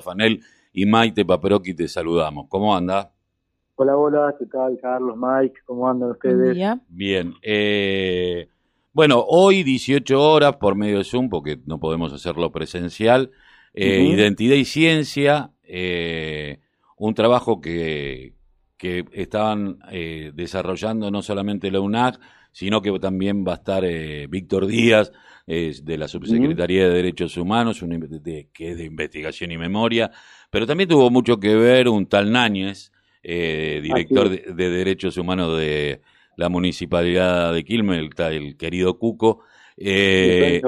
Fanel y Maite Paperoqui te saludamos. ¿Cómo anda? Hola, hola, ¿qué tal, Carlos, Mike? ¿Cómo andan ustedes? Bien. Eh, bueno, hoy 18 horas por medio de Zoom, porque no podemos hacerlo presencial, eh, Identidad y Ciencia, eh, un trabajo que, que estaban desarrollando no solamente la UNAC, sino que también va a estar Víctor Díaz, de la Subsecretaría de Derechos Humanos, que es de investigación y memoria, pero también tuvo mucho que ver un tal Náñez, eh, director de, Derechos Humanos de la Municipalidad de Quilmes, el, querido Cuco. Eh,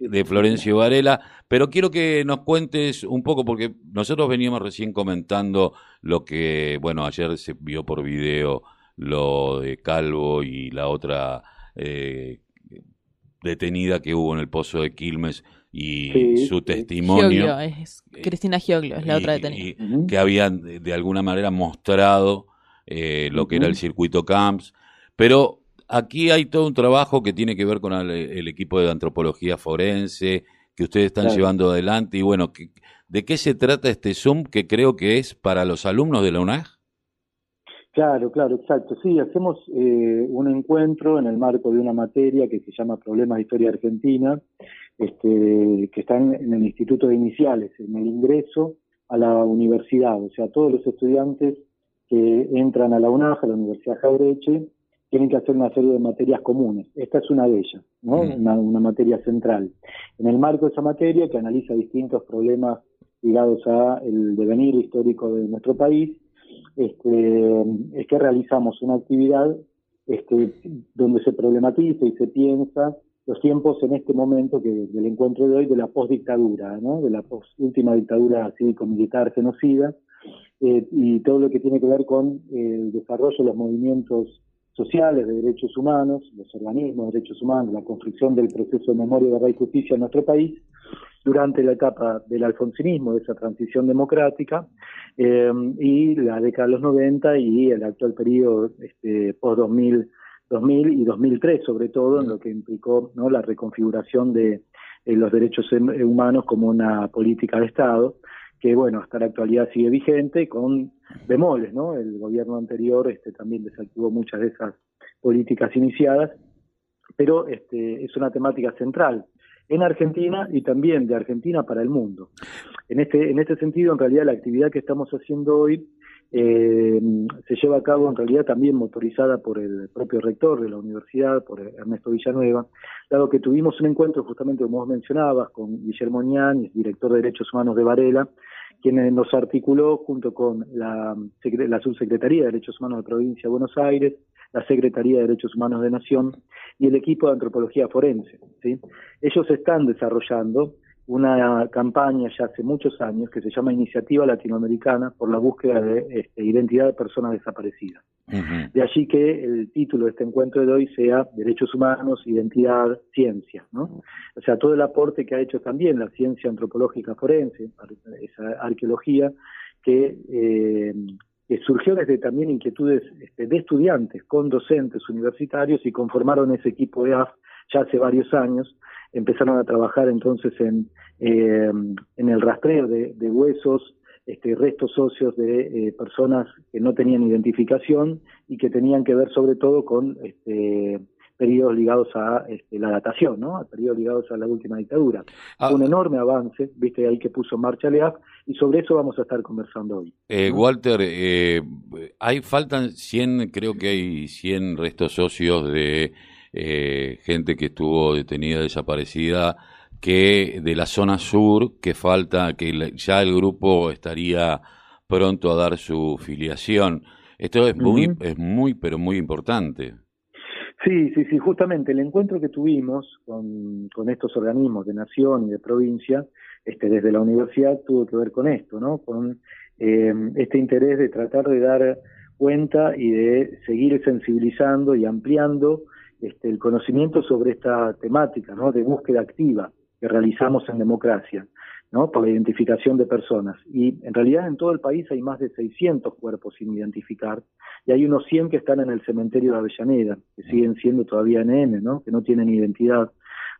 de Florencio Varela, pero quiero que nos cuentes un poco, porque nosotros veníamos recién comentando lo que, bueno, ayer se vio por video lo de Calvo y la otra eh, detenida que hubo en el pozo de Quilmes y su testimonio. es Cristina Gioglio, es la otra detenida. Que habían de, alguna manera mostrado eh, lo que era el circuito CAMPS. Pero aquí hay todo un trabajo que tiene que ver con el, equipo de antropología forense que ustedes están llevando adelante. Y bueno, ¿de qué se trata este Zoom que creo que es para los alumnos de la UNAG? Claro, claro, exacto. Sí, hacemos eh, un encuentro en el marco de una materia que se llama Problemas de Historia Argentina, este, que están en el Instituto de Iniciales, en el ingreso a la universidad. O sea, todos los estudiantes que entran a la UNAJ, a la Universidad Jaureche, tienen que hacer una serie de materias comunes. Esta es una de ellas, ¿no? Una, una materia central. En el marco de esa materia, que analiza distintos problemas ligados al devenir histórico de nuestro país, este, es que realizamos una actividad este, donde se problematiza y se piensa los tiempos en este momento que del encuentro de hoy de la postdictadura, de la post última dictadura cívico-militar genocida eh, y todo lo que tiene que ver con el desarrollo de los movimientos sociales de derechos humanos, los organismos de derechos humanos, la construcción del proceso de memoria, verdad y justicia en nuestro país durante la etapa del alfonsinismo, de esa transición democrática, eh, y la década de los 90 y el actual periodo este, post-2000 2000 y 2003 sobre todo, en lo que implicó ¿no? la reconfiguración de eh, los derechos em, humanos como una política de Estado, que bueno, hasta la actualidad sigue vigente con bemoles, ¿no? El gobierno anterior este, también desactivó muchas de esas políticas iniciadas, pero este, es una temática central en Argentina y también de Argentina para el mundo. En este, en este sentido, en realidad, la actividad que estamos haciendo hoy eh, se lleva a cabo en realidad también motorizada por el propio rector de la universidad, por Ernesto Villanueva, dado que tuvimos un encuentro justamente como vos mencionabas con Guillermo Ñán, director de Derechos Humanos de Varela, quien nos articuló junto con la, la Subsecretaría de Derechos Humanos de Provincia de Buenos Aires, la Secretaría de Derechos Humanos de Nación y el equipo de antropología forense. ¿sí? Ellos están desarrollando una campaña ya hace muchos años que se llama Iniciativa Latinoamericana por la búsqueda de este, identidad de personas desaparecidas. De allí que el título de este encuentro de hoy sea Derechos Humanos, Identidad, Ciencia. ¿no? O sea, todo el aporte que ha hecho también la ciencia antropológica forense, esa arqueología, que, eh, que surgió desde también inquietudes este, de estudiantes con docentes universitarios y conformaron ese equipo de AF ya hace varios años empezaron a trabajar entonces en, eh, en el rastreo de, huesos, este, restos óseos de eh, personas que no tenían identificación y que tenían que ver sobre todo con este, periodos ligados a este, la datación, ¿no? A periodos ligados a la última dictadura. Ah. un enorme avance, viste ahí que puso en marcha LEAF, y sobre eso vamos a estar conversando hoy. Eh, Walter, eh, hay faltan 100, creo que hay 100 restos óseos de eh, gente que estuvo detenida, desaparecida, que de la zona sur, que falta, que ya el grupo estaría pronto a dar su filiación. Esto es muy, es muy, pero muy importante. Sí, sí, sí, justamente el encuentro que tuvimos con, con estos organismos de nación y de provincia, este, desde la universidad, tuvo que ver con esto, ¿no? Con eh, este interés de tratar de dar cuenta y de seguir sensibilizando y ampliando este, el conocimiento sobre esta temática de búsqueda activa que realizamos en democracia, ¿no? por la identificación de personas. Y en realidad en todo el país hay más de 600 cuerpos sin identificar y hay unos 100 que están en el cementerio de Avellaneda, que siguen siendo todavía NN, ¿no? que no tienen identidad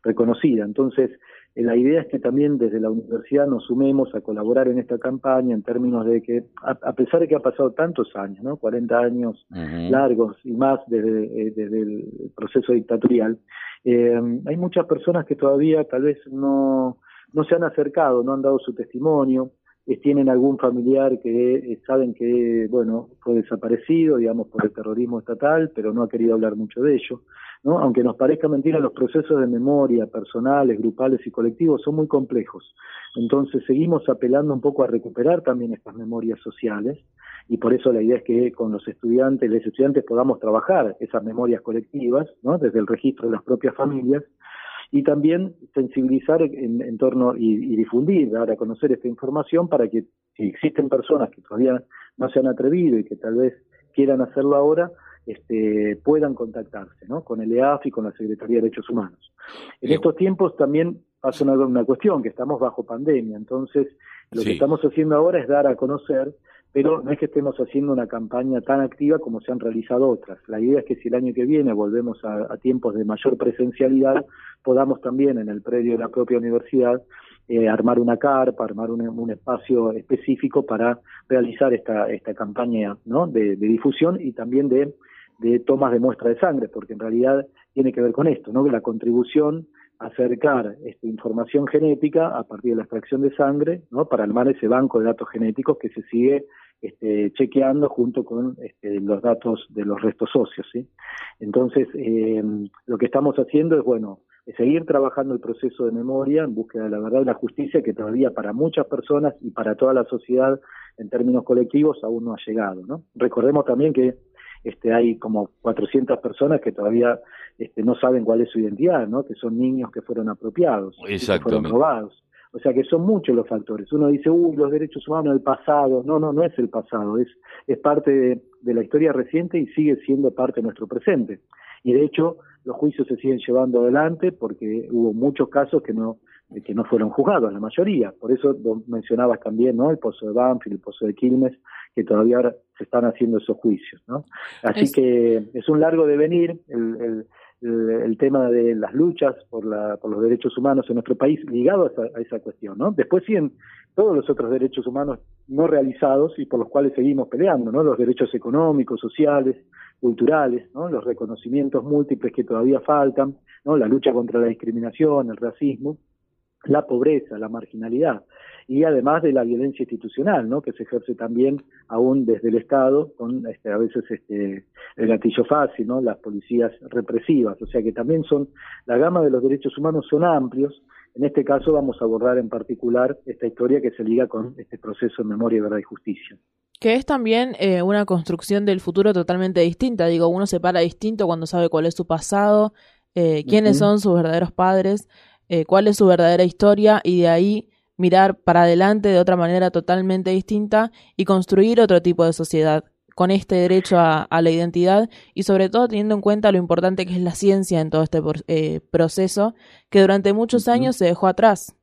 reconocida. Entonces, la idea es que también desde la universidad nos sumemos a colaborar en esta campaña en términos de que, a, pesar de que ha pasado tantos años, ¿no? 40 años largos y más desde, eh, desde el proceso dictatorial, eh, hay muchas personas que todavía tal vez no, no se han acercado, no han dado su testimonio, eh, tienen algún familiar que eh, saben que, bueno, fue desaparecido, digamos, por el terrorismo estatal, pero no ha querido hablar mucho de ello. Aunque nos parezca mentira, los procesos de memoria personales, grupales y colectivos son muy complejos. Entonces seguimos apelando un poco a recuperar también estas memorias sociales y por eso la idea es que con los estudiantes, los estudiantes podamos trabajar esas memorias colectivas, ¿no? desde el registro de las propias familias y también sensibilizar en, torno y, difundir, dar a conocer esta información para que si existen personas que todavía no se han atrevido y que tal vez quieran hacerlo ahora, este, puedan contactarse ¿no? con el EAF y con la Secretaría de Derechos Humanos. En estos tiempos también pasa una, una, cuestión, que estamos bajo pandemia, entonces lo que estamos haciendo ahora es dar a conocer pero no es que estemos haciendo una campaña tan activa como se han realizado otras. La idea es que si el año que viene volvemos a, tiempos de mayor presencialidad, podamos también en el predio de la propia universidad eh, armar una carpa, armar un, espacio específico para realizar esta, esta campaña ¿no? de, difusión y también de, de tomas de muestra de sangre, porque en realidad tiene que ver con esto, ¿no? la contribución acercar esta información genética a partir de la extracción de sangre, ¿no? para armar ese banco de datos genéticos que se sigue este, chequeando junto con este, los datos de los restos óseos. ¿sí? Entonces, eh, lo que estamos haciendo es, bueno, seguir trabajando el proceso de memoria en búsqueda de la verdad y la justicia que todavía para muchas personas y para toda la sociedad en términos colectivos aún no ha llegado. ¿no? Recordemos también que este, hay como 400 personas que todavía este, no saben cuál es su identidad, ¿no? que son niños que fueron apropiados, que fueron robados. O sea que son muchos los factores. Uno dice, uy, los derechos humanos del pasado. No, no, no es el pasado, es, es parte de, la historia reciente y sigue siendo parte de nuestro presente. Y de hecho, los juicios se siguen llevando adelante porque hubo muchos casos que no que no fueron juzgados, la mayoría. Por eso mencionabas también, ¿no? El pozo de Banfield, el pozo de Quilmes, que todavía ahora se están haciendo esos juicios, ¿no? Así que es un largo devenir el, el, el, tema de las luchas por, la, por los derechos humanos en nuestro país ligado a esa, cuestión, ¿no? Después siguen todos los otros derechos humanos no realizados y por los cuales seguimos peleando, ¿no? Los derechos económicos, sociales, culturales, ¿no? Los reconocimientos múltiples que todavía faltan, ¿no? La lucha contra la discriminación, el racismo, la pobreza, la marginalidad y además de la violencia institucional, que se ejerce también aún desde el Estado, con este, a veces este, el gatillo fácil, ¿no? las policías represivas, o sea que también son, la gama de los derechos humanos son amplios, en este caso vamos a abordar en particular esta historia que se liga con este proceso de memoria, verdad y justicia. Que es también eh, una construcción del futuro totalmente distinta, digo, uno se para distinto cuando sabe cuál es su pasado, eh, quiénes son sus verdaderos padres, eh, cuál es su verdadera historia y de ahí mirar para adelante de otra manera totalmente distinta y construir otro tipo de sociedad con este derecho a, la identidad y sobre todo teniendo en cuenta lo importante que es la ciencia en todo este eh, proceso que durante muchos años se dejó atrás.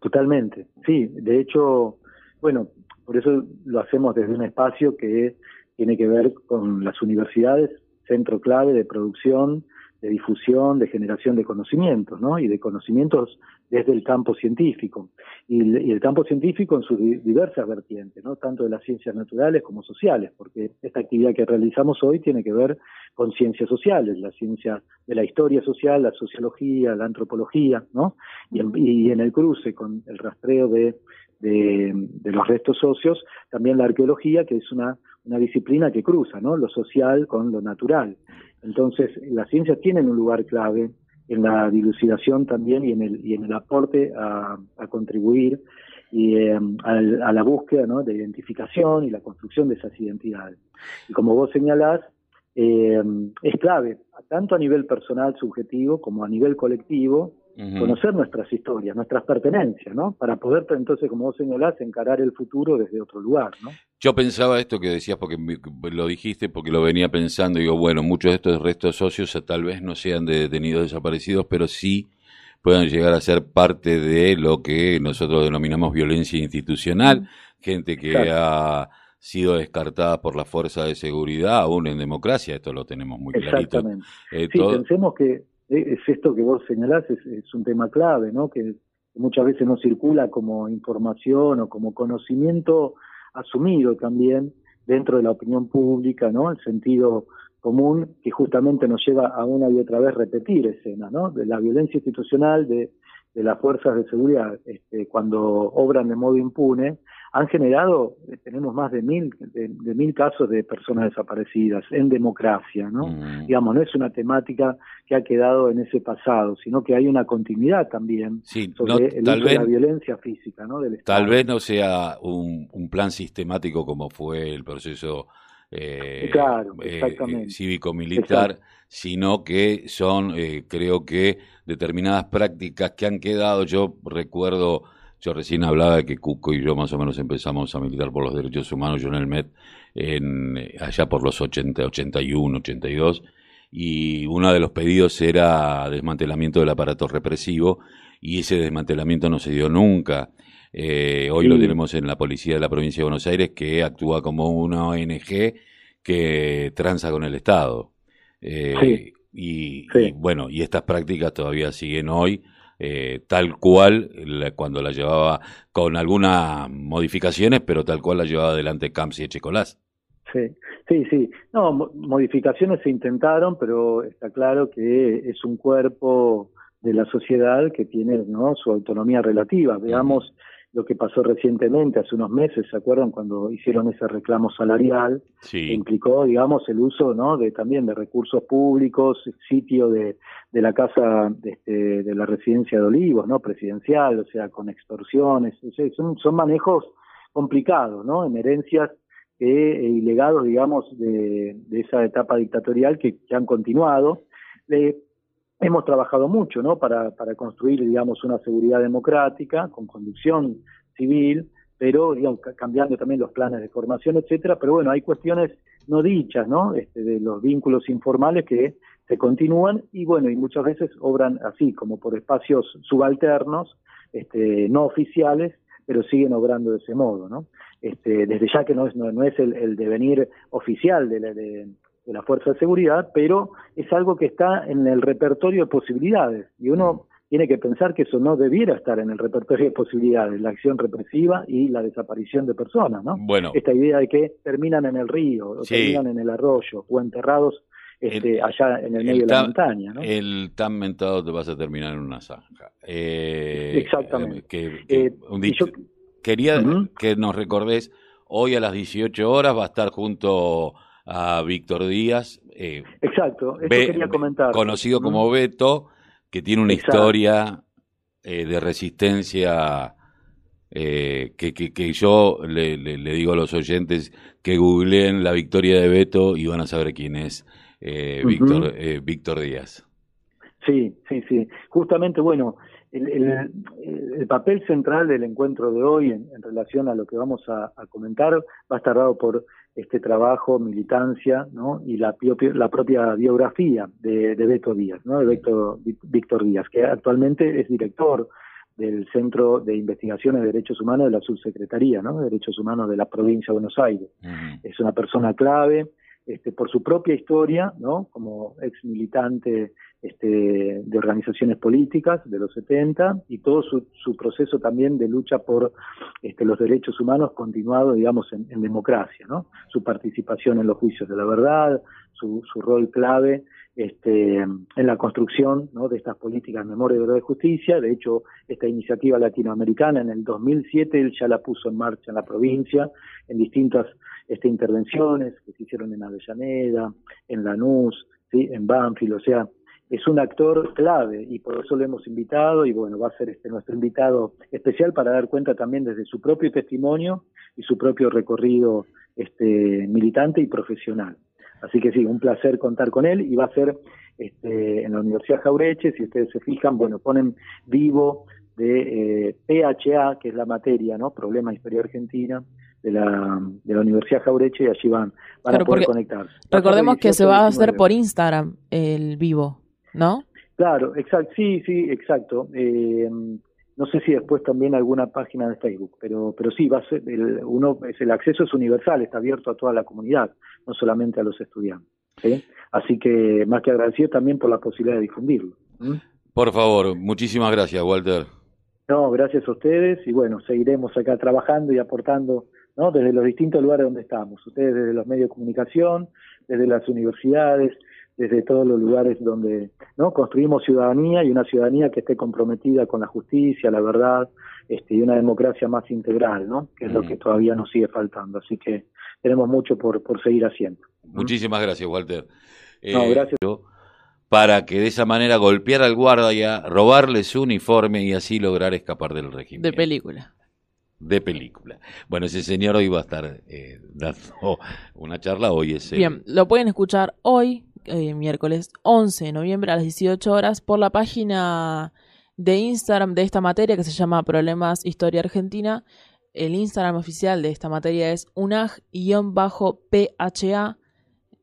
Totalmente, sí, de hecho, bueno, por eso lo hacemos desde un espacio que tiene que ver con las universidades, centro clave de producción, de difusión, de generación de conocimientos, ¿no? Y de conocimientos desde el campo científico. Y, el campo científico en sus diversas vertientes, ¿no? Tanto de las ciencias naturales como sociales, porque esta actividad que realizamos hoy tiene que ver con ciencias sociales, la ciencia de la historia social, la sociología, la antropología, ¿no? Y, en el cruce con el rastreo de, de, de los restos socios, también la arqueología, que es una, una disciplina que cruza, ¿no? Lo social con lo natural. Entonces, las ciencias tienen un lugar clave en la dilucidación también y en el, y en el aporte a, contribuir y, eh, a, la búsqueda ¿no? de identificación y la construcción de esas identidades. Y como vos señalás, eh, es clave, tanto a nivel personal, subjetivo, como a nivel colectivo, conocer nuestras historias, nuestras pertenencias, ¿no? Para poder entonces, como vos señalás, encarar el futuro desde otro lugar, ¿no? Yo pensaba esto que decías porque lo dijiste, porque lo venía pensando, digo, bueno, muchos de estos restos socios tal vez no sean de detenidos desaparecidos, pero sí puedan llegar a ser parte de lo que nosotros denominamos violencia institucional, gente que ha sido descartada por la fuerza de seguridad, aún en democracia, esto lo tenemos muy clarito. Exactamente. Eh, sí, pensemos que es esto que vos señalás, es, un tema clave, ¿no? Que muchas veces no circula como información o como conocimiento asumido también dentro de la opinión pública, ¿no? El sentido común que justamente nos lleva a una y otra vez repetir escenas, ¿no? De la violencia institucional, de, de las fuerzas de seguridad, este, cuando obran de modo impune, han generado, eh, tenemos más de mil, de, mil casos de personas desaparecidas en democracia, ¿no? Mm. Digamos, no es una temática que ha quedado en ese pasado, sino que hay una continuidad también sobre el tal vez, de la violencia física, ¿no? Del Tal vez no sea un, plan sistemático como fue el proceso eh, eh cívico-militar, sino que son, eh, creo que, determinadas prácticas que han quedado, yo recuerdo yo recién hablaba de que Cuco y yo más o menos empezamos a militar por los derechos humanos, yo en el MED, en, allá por los 80, 81, 82, y uno de los pedidos era desmantelamiento del aparato represivo, y ese desmantelamiento no se dio nunca. Eh, hoy lo tenemos en la policía de la provincia de Buenos Aires, que actúa como una ONG que tranza con el Estado. Eh, y, bueno, y estas prácticas todavía siguen hoy eh, tal cual cuando la llevaba con algunas modificaciones, pero tal cual la llevaba adelante Camps y Echecolás. Sí, sí, sí. No, modificaciones se intentaron, pero está claro que es un cuerpo de la sociedad que tiene ¿no? su autonomía relativa. Veamos lo que pasó recientemente, hace unos meses, ¿se acuerdan cuando hicieron ese reclamo salarial? Sí. implicó, digamos, el uso, ¿no? De también de recursos públicos, sitio de, de la casa de, este, de la residencia de Olivos, ¿no? Presidencial, o sea, con extorsiones, son, son manejos complicados, ¿no? En herencias eh, y legados, digamos, de, de esa etapa dictatorial que, que han continuado. Eh, hemos trabajado mucho, ¿no? Para, para construir, digamos, una seguridad democrática con conducción civil, pero, digamos, cambiando también los planes de formación, etcétera. Pero bueno, hay cuestiones no dichas, ¿no? Este, de los vínculos informales que se continúan y bueno, y muchas veces obran así, como por espacios subalternos, este, no oficiales, pero siguen obrando de ese modo, ¿no? Este, desde ya que no es, no, es el, devenir oficial de, la, de, de la Fuerza de Seguridad, pero es algo que está en el repertorio de posibilidades y uno tiene que pensar que eso no debiera estar en el repertorio de posibilidades, la acción represiva y la desaparición de personas, ¿no? Bueno. Esta idea de que terminan en el río, o terminan en el arroyo, o enterrados este, allá en el, medio de la montaña, ¿no? El tan mentado te vas a terminar en una zanja. Eh, Exactamente. Eh, quería que nos recordés, hoy a las 18 horas va a estar junto a Víctor Díaz. Eh, Exacto, eso quería comentar. Conocido como Beto, que tiene una historia eh, de resistencia eh, que, que, yo le, le, digo a los oyentes que googleen la victoria de Beto y van a saber quién es Víctor, Víctor Díaz. Sí, sí, sí. Justamente, bueno, el, el, papel central del encuentro de hoy en, relación a lo que vamos a, comentar va a estar dado por este trabajo, militancia, ¿no? Y la, la propia biografía de, de, Beto Díaz, ¿no? De Beto, Víctor Díaz, que actualmente es director del Centro de Investigaciones de Derechos Humanos de la Subsecretaría, ¿no? De Derechos Humanos de la provincia de Buenos Aires. Es una persona clave, este, por su propia historia, ¿no? Como ex militante este, de organizaciones políticas de los 70 y todo su, su proceso también de lucha por este, los derechos humanos continuado, digamos, en, democracia, ¿no? Su participación en los juicios de la verdad, su, su rol clave este, en la construcción ¿no? de estas políticas de memoria, verdad y justicia. De hecho, esta iniciativa latinoamericana en el 2007 él ya la puso en marcha en la provincia, en distintas este, intervenciones que se hicieron en Avellaneda, en Lanús, ¿sí? en Banfield, o sea, es un actor clave y por eso lo hemos invitado y bueno, va a ser este nuestro invitado especial para dar cuenta también desde su propio testimonio y su propio recorrido este, militante y profesional. Así que sí, un placer contar con él y va a ser este, en la Universidad Jaureche, si ustedes se fijan, bueno, ponen vivo de eh, PHA, que es la materia, ¿no? Problema de Historia Argentina, de la, de la Universidad Jaureche y allí van, van a poder conectarse. Recordemos que se va a hacer por Instagram el vivo. ¿no? Claro, exacto, sí, sí, exacto. Eh, no sé si después también alguna página de Facebook, pero, pero sí, va a ser el, uno, es el acceso es universal, está abierto a toda la comunidad, no solamente a los estudiantes. Así que más que agradecido también por la posibilidad de difundirlo. Por favor, muchísimas gracias, Walter. No, gracias a ustedes y bueno, seguiremos acá trabajando y aportando ¿no? desde los distintos lugares donde estamos. Ustedes desde los medios de comunicación, desde las universidades, desde todos los lugares donde no construimos ciudadanía y una ciudadanía que esté comprometida con la justicia, la verdad este, y una democracia más integral, ¿no? que es lo que todavía nos sigue faltando. Así que tenemos mucho por, por seguir haciendo. Muchísimas gracias, Walter. no, eh, gracias. Para que de esa manera golpear al guardia, robarle su uniforme y así lograr escapar del régimen. De película de película. Bueno, ese señor hoy va a estar eh, dando una charla, hoy es... Bien, lo pueden escuchar hoy, eh, miércoles 11 de noviembre a las 18 horas, por la página de Instagram de esta materia que se llama Problemas Historia Argentina. El Instagram oficial de esta materia es unag-pha.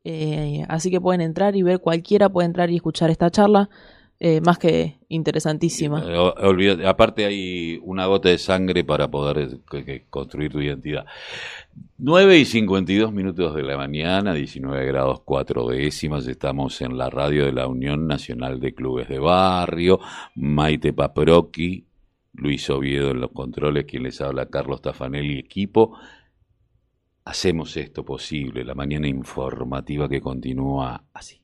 Eh, así que pueden entrar y ver, cualquiera puede entrar y escuchar esta charla. Eh, más que interesantísima. Eh, aparte hay una gota de sangre para poder construir tu identidad. 9 y 52 minutos de la mañana, 19 grados 4 décimas, estamos en la radio de la Unión Nacional de Clubes de Barrio, Maite Paproqui, Luis Oviedo en los controles, quien les habla, Carlos Tafanelli, equipo. Hacemos esto posible, la mañana informativa que continúa así.